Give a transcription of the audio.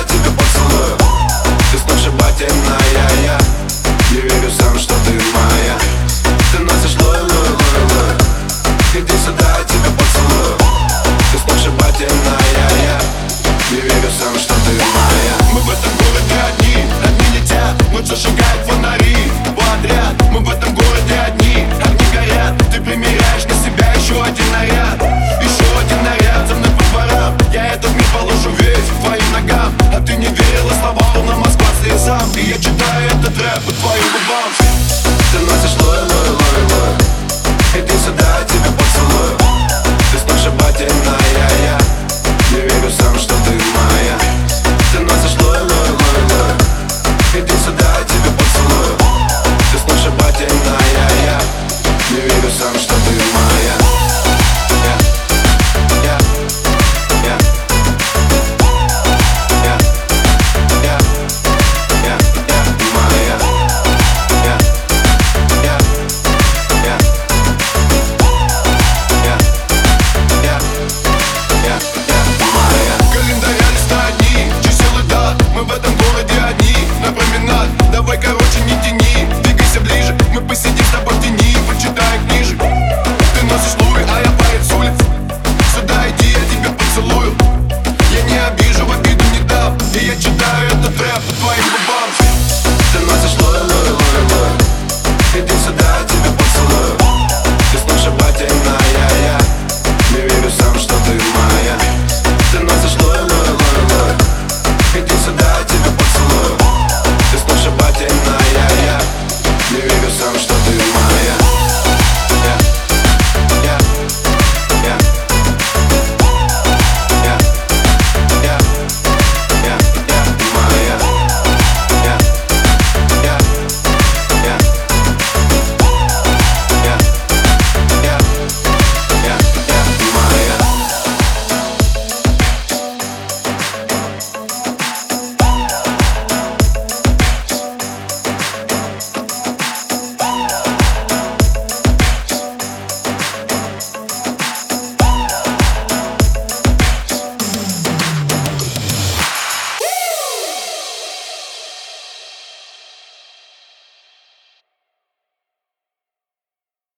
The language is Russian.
я тебя поцелую Ты сногсшибательная, я. Не верю сам, что ты моя. Ты носишь лой, лой, лой, лой. Иди сюда, я тебя поцелую. Ты сногсшибательная, я. Не верю сам, что ты моя. Мы в этом городе одни, одни летят. Мы зажигаем по твоим губам Ты носишь лой, лой, лой, лой И ты сюда